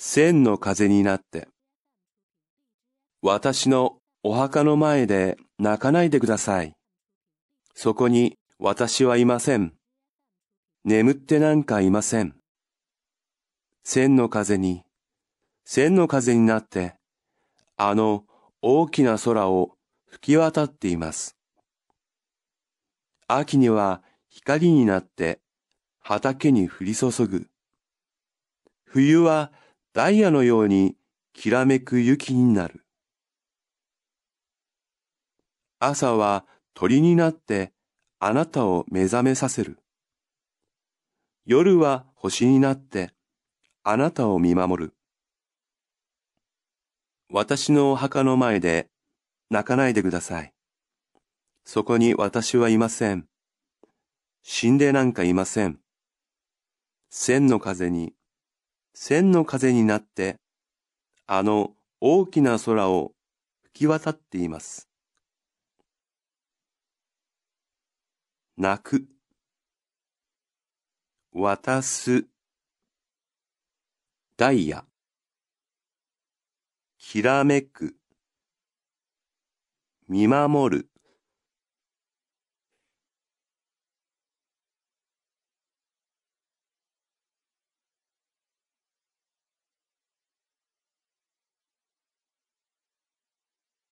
千の風になって。私のお墓の前で泣かないでください。そこに私はいません。眠ってなんかいません。千の風に、千の風になって、あの大きな空を吹き渡っています。秋には光になって畑に降り注ぐ。冬はダイヤのようにきらめく雪になる。朝は鳥になってあなたを目覚めさせる。夜は星になってあなたを見守る。私のお墓の前で泣かないでください。そこに私はいません。死んでなんかいません。千の風に、千の風になって、あの大きな空を吹き渡っています。泣く、渡す、ダイヤ、きらめく、見守る。